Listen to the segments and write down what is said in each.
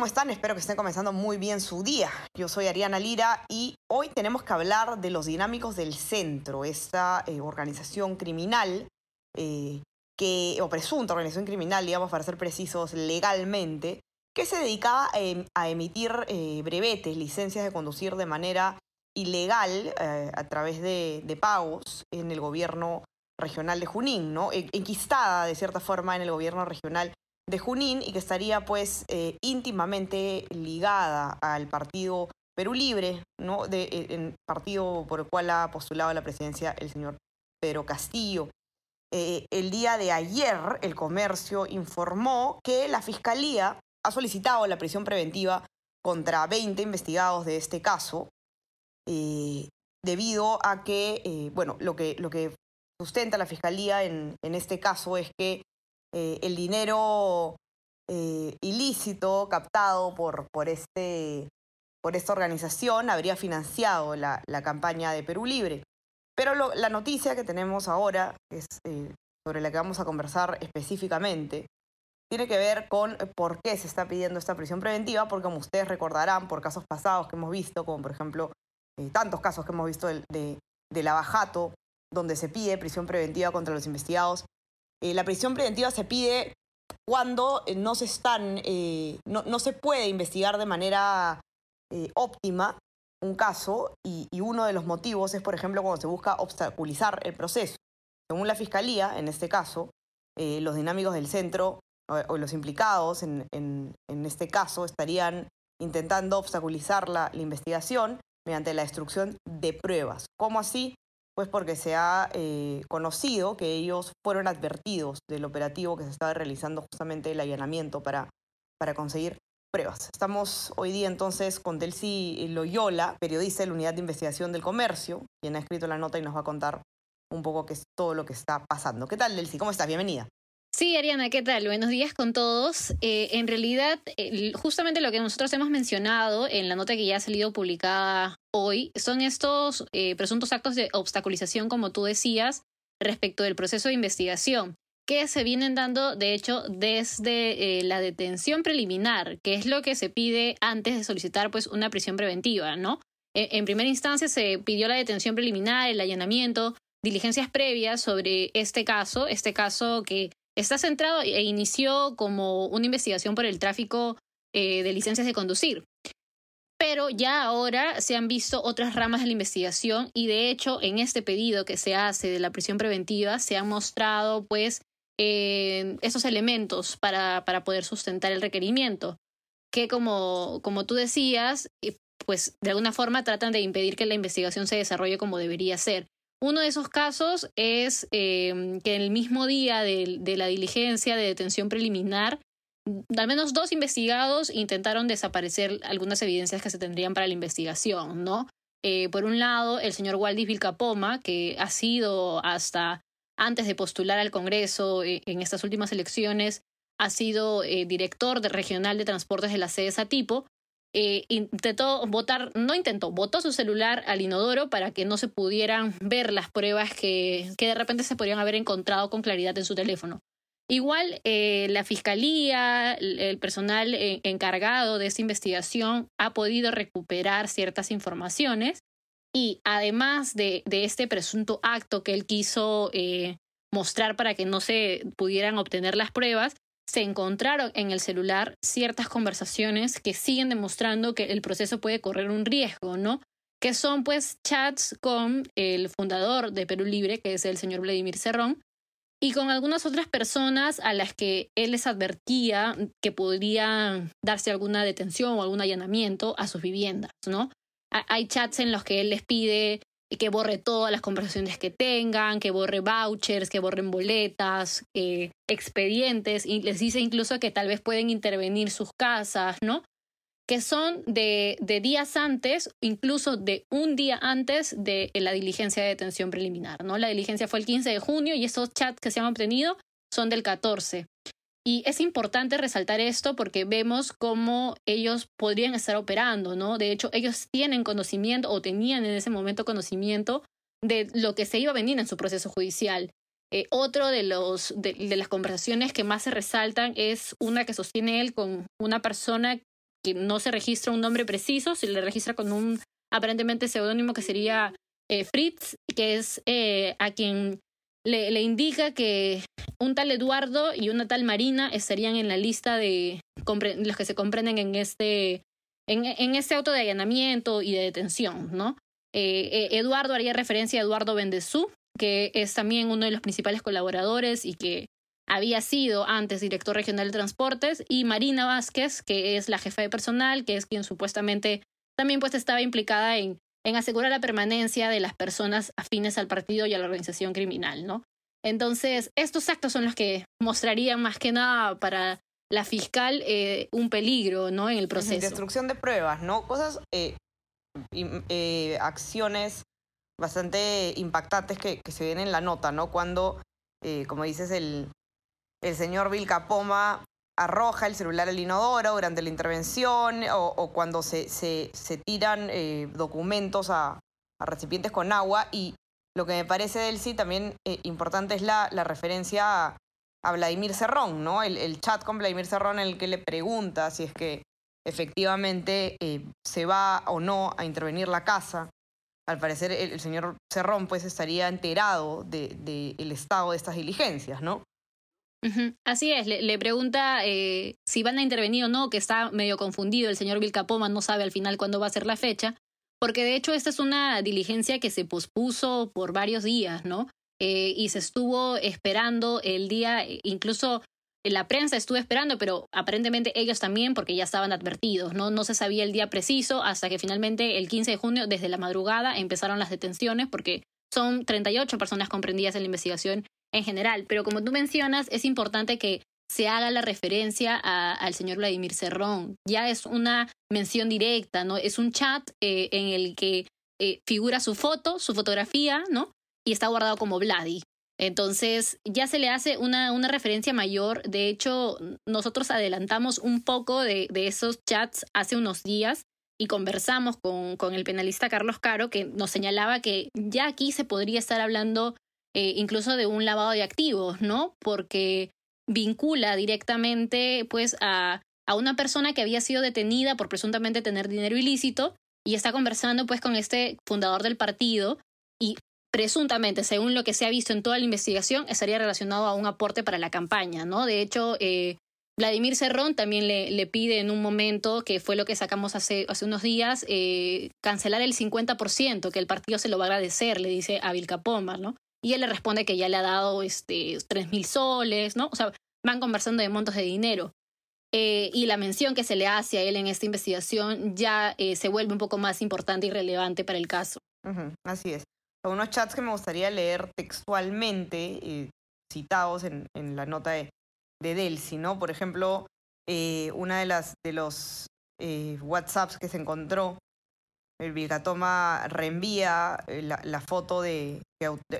¿Cómo están? Espero que estén comenzando muy bien su día. Yo soy Ariana Lira y hoy tenemos que hablar de los dinámicos del centro, esta eh, organización criminal, eh, que, o presunta organización criminal, digamos, para ser precisos legalmente, que se dedicaba em- a emitir eh, brevetes, licencias de conducir de manera ilegal a través de, de pagos en el gobierno regional de Junín, ¿no? En- Enquistada, de cierta forma, en el gobierno regional de Junín y que estaría pues eh, íntimamente ligada al partido Perú Libre, ¿no? En partido por el cual ha postulado la presidencia el señor Pedro Castillo. Eh, el día de ayer, el comercio informó que la fiscalía ha solicitado la prisión preventiva contra 20 investigados de este caso, eh, debido a que, bueno, lo que, lo que sustenta la fiscalía en, en este caso es que eh, el dinero eh, ilícito captado por, por, este, por esta organización habría financiado la, la campaña de Perú Libre. Pero la noticia que tenemos ahora, eh, sobre la que vamos a conversar específicamente, tiene que ver con por qué se está pidiendo esta prisión preventiva, porque como ustedes recordarán por casos pasados que hemos visto, como por ejemplo tantos casos que hemos visto de, de Lavajato, donde se pide prisión preventiva contra los investigados, eh, la prisión preventiva se pide cuando eh, no se están, eh, no, no se puede investigar de manera óptima un caso y, uno de los motivos es, por ejemplo, cuando se busca obstaculizar el proceso. Según la Fiscalía, en este caso, los dinámicos del centro o, o los implicados en, en- en este caso estarían intentando obstaculizar la, la investigación mediante la destrucción de pruebas. ¿Cómo así? Pues porque se ha eh, conocido que ellos fueron advertidos del operativo que se estaba realizando justamente el allanamiento para, para conseguir pruebas. Estamos hoy día entonces con Delcy Loyola, periodista de la Unidad de Investigación del Comercio, quien ha escrito la nota y nos va a contar un poco qué es todo lo que está pasando. ¿Qué tal, Delcy? ¿Cómo estás? Bienvenida. Sí, Ariana, ¿qué tal? Buenos días con todos. Eh, en realidad, justamente lo que nosotros hemos mencionado en la nota que ya ha salido publicada hoy son estos eh, presuntos actos de obstaculización, como tú decías, respecto del proceso de investigación, que se vienen dando, de hecho, desde eh, la detención preliminar, que es lo que se pide antes de solicitar pues, una prisión preventiva, ¿no? Eh, en primera instancia se pidió la detención preliminar, el allanamiento, diligencias previas sobre este caso, este caso que está centrado e inició como una investigación por el tráfico eh, de licencias de conducir. Pero ya ahora se han visto otras ramas de la investigación y de hecho en este pedido que se hace de la prisión preventiva se han mostrado pues eh, esos elementos para, para poder sustentar el requerimiento que como, como tú decías eh, pues de alguna forma tratan de impedir que la investigación se desarrolle como debería ser. Uno de esos casos es eh, que el mismo día de, la diligencia de detención preliminar, al menos dos investigados intentaron desaparecer algunas evidencias que se tendrían para la investigación, ¿no? Eh, por un lado, el señor Waldis Vilcapoma, que ha sido hasta antes de postular al Congreso eh, en estas últimas elecciones, ha sido eh, director de regional de transportes de la sede Satipo, eh, intentó votar, no intentó, votó su celular al inodoro para que no se pudieran ver las pruebas que, que de repente se podrían haber encontrado con claridad en su teléfono. Igual, eh, la fiscalía, el, personal eh, encargado de esta investigación ha podido recuperar ciertas informaciones y además de, de este presunto acto que él quiso mostrar para que no se pudieran obtener las pruebas, se encontraron en el celular ciertas conversaciones que siguen demostrando que el proceso puede correr un riesgo, ¿no? Que son pues chats con el fundador de Perú Libre, que es el señor Vladimir Cerrón, y con algunas otras personas a las que él les advertía que podría darse alguna detención o algún allanamiento a sus viviendas, ¿no? Hay chats en los que él les pide que borre todas las conversaciones que tengan, que borre vouchers, que borren boletas, eh, expedientes, y les dice incluso que tal vez pueden intervenir sus casas, ¿no? que son de, de, días antes, incluso de un día antes de la diligencia de detención preliminar. ¿no? La diligencia fue el 15 de junio y esos chats que se han obtenido son del 14. Y es importante resaltar esto porque vemos cómo ellos podrían estar operando, ¿no? De hecho, ellos tienen conocimiento o tenían en ese momento conocimiento de lo que se iba a venir en su proceso judicial. Eh, otro de, los, de, las conversaciones que más se resaltan es una que sostiene él con una persona que no se registra un nombre preciso, se le registra con un aparentemente seudónimo que sería eh, Fritz, que es eh, a quien le, indica que un tal Eduardo y una tal Marina estarían en la lista de los que se comprenden en este, en, este auto de allanamiento y de detención, ¿no? Eh, Eduardo haría referencia a Eduardo Bendezú, que es también uno de los principales colaboradores y que había sido antes director regional de transportes, y Marina Vázquez, que es la jefa de personal, que es quien supuestamente también pues estaba implicada en, en asegurar la permanencia de las personas afines al partido y a la organización criminal, ¿no? Entonces, estos actos son los que mostrarían más que nada para la fiscal eh, un peligro, ¿no? En el proceso. Destrucción de pruebas, ¿no? Cosas, eh, eh, acciones bastante impactantes que, que, se ven en la nota, ¿no? Cuando, eh, como dices, el, el señor Vilcapoma arroja el celular al inodoro durante la intervención o, cuando se, se, tiran eh, documentos a, recipientes con agua. Y lo que me parece del sí también eh, importante es la, la referencia a, Vladimir Cerrón, ¿no? El, el, chat con Vladimir Cerrón en el que le pregunta si es que efectivamente eh, se va o no a intervenir la casa. Al parecer el, señor Cerrón pues estaría enterado del de, de estado de estas diligencias, ¿no? Así es, le, pregunta eh, si van a intervenir o no, que está medio confundido. El señor Vilcapoma no sabe al final cuándo va a ser la fecha, porque de hecho esta es una diligencia que se pospuso por varios días, ¿no? Eh, y se estuvo esperando el día, incluso la prensa estuvo esperando, pero aparentemente ellos también, porque ya estaban advertidos, ¿no? No se sabía el día preciso hasta que finalmente el 15 de junio, desde la madrugada, empezaron las detenciones, porque son 38 personas comprendidas en la investigación en general. Pero como tú mencionas, es importante que se haga la referencia a, al señor Vladimir Cerrón. Ya es una mención directa, ¿no? Es un chat eh, en el que eh, figura su foto, su fotografía, ¿no? Y está guardado como Vladi. Entonces ya se le hace una, una referencia mayor. De hecho, nosotros adelantamos un poco de, de esos chats hace unos días y conversamos con, con el penalista Carlos Caro, que nos señalaba que ya aquí se podría estar hablando eh, incluso de un lavado de activos, ¿no? Porque vincula directamente pues a, a una persona que había sido detenida por presuntamente tener dinero ilícito y está conversando pues con este fundador del partido y presuntamente, según lo que se ha visto en toda la investigación, estaría relacionado a un aporte para la campaña, ¿no? De hecho, eh, Vladimir Cerrón también le, le, pide en un momento, que fue lo que sacamos hace, hace unos días, eh, cancelar el 50%, que el partido se lo va a agradecer, le dice a Vilcapoma, ¿no? Y él le responde que ya le ha dado este, 3 mil soles, ¿no? O sea, van conversando de montos de dinero. Eh, y la mención que se le hace a él en esta investigación ya eh, se vuelve un poco más importante y relevante para el caso. Uh -huh, así es. Unos chats que me gustaría leer textualmente, eh, citados en, en, la nota de, de Delsi, ¿no? Por ejemplo, una de las de los WhatsApps que se encontró el Vilcatoma reenvía la, la foto de,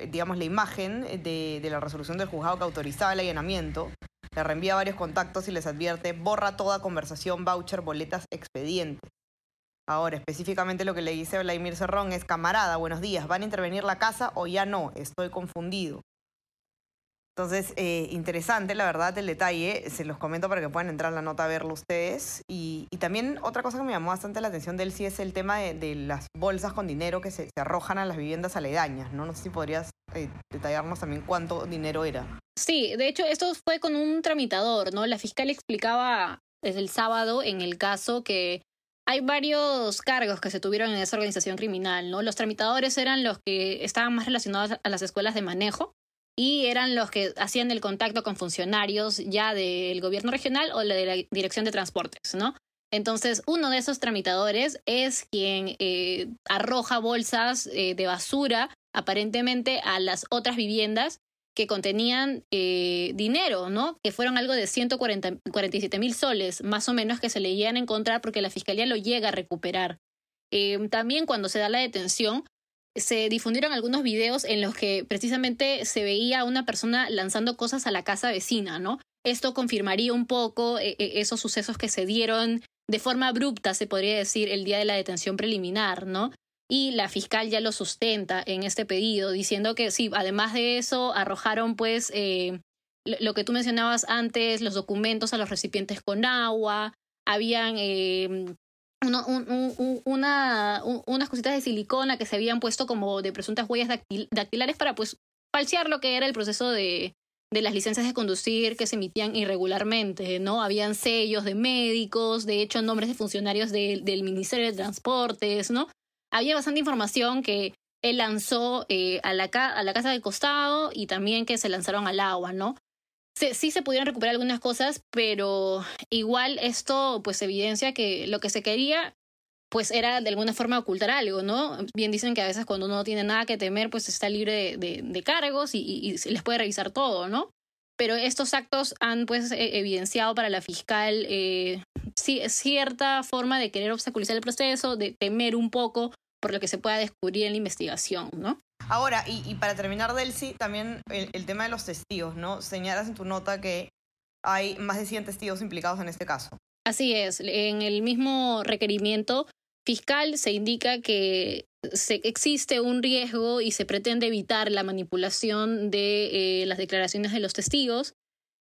digamos, la imagen de, la resolución del juzgado que autorizaba el allanamiento. Le reenvía varios contactos y les advierte, borra toda conversación, voucher, boletas, expedientes. Ahora, específicamente lo que le dice Vladimir Cerrón es, camarada, buenos días, ¿van a intervenir la casa o ya no? Estoy confundido. Entonces, eh, interesante, la verdad, el detalle. Se los comento para que puedan entrar a la nota a verlo ustedes. Y, también otra cosa que me llamó bastante la atención de él sí es el tema de, las bolsas con dinero que se, se, arrojan a las viviendas aledañas, ¿no? No sé si podrías eh, detallarnos también cuánto dinero era. Sí, de hecho, esto fue con un tramitador, ¿no? La fiscal explicaba desde el sábado en el caso que hay varios cargos que se tuvieron en esa organización criminal, ¿no? Los tramitadores eran los que estaban más relacionados a las escuelas de manejo y eran los que hacían el contacto con funcionarios ya del gobierno regional o de la dirección de transportes, ¿no? Entonces, uno de esos tramitadores es quien eh, arroja bolsas eh, de basura aparentemente a las otras viviendas que contenían eh, dinero, ¿no? Que fueron algo de 147 mil soles, más o menos, que se le llegan a encontrar porque la fiscalía lo llega a recuperar. También cuando se da la detención, se difundieron algunos videos en los que precisamente se veía a una persona lanzando cosas a la casa vecina, ¿no? Esto confirmaría un poco eh, esos sucesos que se dieron de forma abrupta, se podría decir, el día de la detención preliminar, ¿no? y la fiscal ya lo sustenta en este pedido, diciendo que sí, además de eso, arrojaron pues eh, lo que tú mencionabas antes, los documentos a los recipientes con agua, habían eh, una, unas cositas de silicona que se habían puesto como de presuntas huellas dactilares para pues falsear lo que era el proceso de, de las licencias de conducir que se emitían irregularmente, ¿no? Habían sellos de médicos, de hecho nombres de funcionarios del Ministerio de Transportes, ¿no? había bastante información que él lanzó eh, a, la a la casa del costado y también que se lanzaron al agua, ¿no? Sí se pudieron recuperar algunas cosas, pero igual esto pues evidencia que lo que se quería pues era de alguna forma ocultar algo, ¿no? Bien dicen que a veces cuando uno no tiene nada que temer pues está libre de, cargos y, les puede revisar todo, ¿no? Pero estos actos han pues e, evidenciado para la fiscal eh, cierta forma de querer obstaculizar el proceso, de temer un poco por lo que se pueda descubrir en la investigación, ¿no? Ahora, y, para terminar, Delcy, también el, tema de los testigos, ¿no? Señalas en tu nota que hay más de 100 testigos implicados en este caso. Así es, en el mismo requerimiento fiscal se indica que se, existe un riesgo y se pretende evitar la manipulación de eh, las declaraciones de los testigos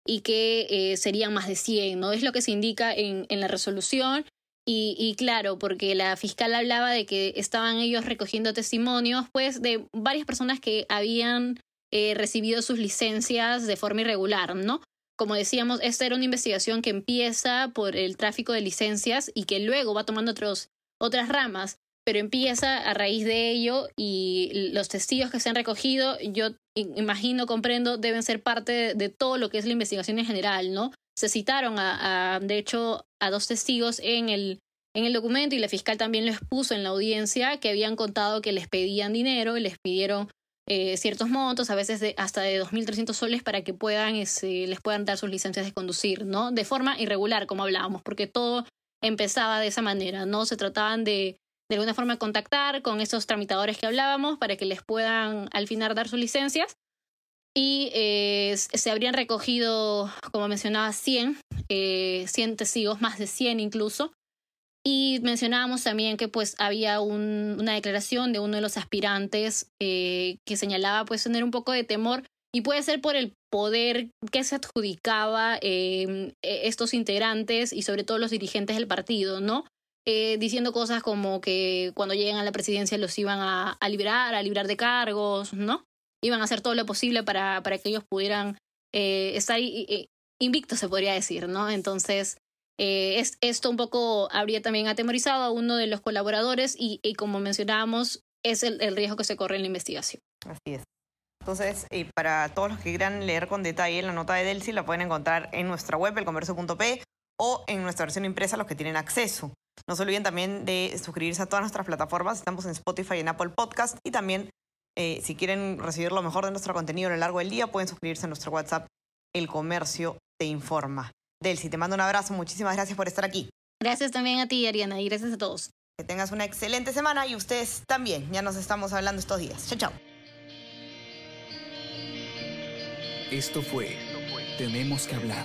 y que eh, serían más de 100, ¿no? Es lo que se indica en, en la resolución y, claro, porque la fiscal hablaba de que estaban ellos recogiendo testimonios, pues, de varias personas que habían eh, recibido sus licencias de forma irregular, ¿no? Como decíamos, esta era una investigación que empieza por el tráfico de licencias y que luego va tomando otros, otras ramas, pero empieza a raíz de ello y los testigos que se han recogido, yo imagino, comprendo, deben ser parte de, todo lo que es la investigación en general, ¿no? Se citaron, a, de hecho, a dos testigos en el, en el documento y la fiscal también lo expuso en la audiencia que habían contado que les pedían dinero y les pidieron eh, ciertos montos, a veces de, hasta de 2.300 soles para que puedan, este, les puedan dar sus licencias de conducir, ¿no? De forma irregular, como hablábamos, porque todo empezaba de esa manera, ¿no? Se trataban de de alguna forma contactar con esos tramitadores que hablábamos para que les puedan al final dar sus licencias. Y eh, se habrían recogido, como mencionaba, 100, eh, 100 testigos, más de 100 incluso. Y mencionábamos también que pues había una declaración de uno de los aspirantes eh, que señalaba pues tener un poco de temor y puede ser por el poder que se adjudicaba eh, e, estos integrantes y sobre todo los dirigentes del partido, ¿no? Eh, diciendo cosas como que cuando lleguen a la presidencia los iban a, a liberar, a librar de cargos, ¿no? Iban a hacer todo lo posible para, para que ellos pudieran eh, estar invictos, se podría decir, ¿no? Entonces, eh, es, esto un poco habría también atemorizado a uno de los colaboradores y, y como mencionábamos, es el, el, riesgo que se corre en la investigación. Así es. Entonces, para todos los que quieran leer con detalle la nota de Delcy, la pueden encontrar en nuestra web, elcomercio.p, o en nuestra versión impresa, los que tienen acceso. No se olviden también de suscribirse a todas nuestras plataformas. Estamos en Spotify en Apple Podcast. Y también, eh, si quieren recibir lo mejor de nuestro contenido a lo largo del día, pueden suscribirse a nuestro WhatsApp. El comercio te informa. Delcy, te mando un abrazo. Muchísimas gracias por estar aquí. Gracias también a ti, Ariana, y gracias a todos. Que tengas una excelente semana y ustedes también. Ya nos estamos hablando estos días. Chao, chao. Esto fue Tenemos que hablar